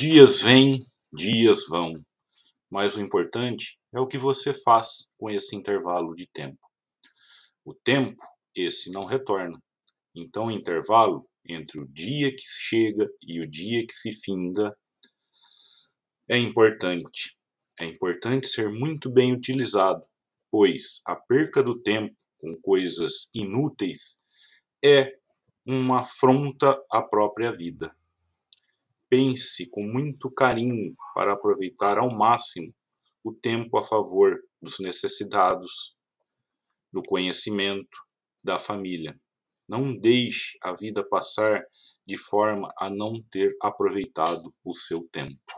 Dias vêm, dias vão, mas o importante é o que você faz com esse intervalo de tempo. O tempo, esse não retorna. Então, o intervalo entre o dia que chega e o dia que se finda é importante. É importante ser muito bem utilizado, pois a perca do tempo com coisas inúteis é uma afronta à própria vida. Pense com muito carinho para aproveitar ao máximo o tempo a favor dos necessitados, do conhecimento, da família. Não deixe a vida passar de forma a não ter aproveitado o seu tempo.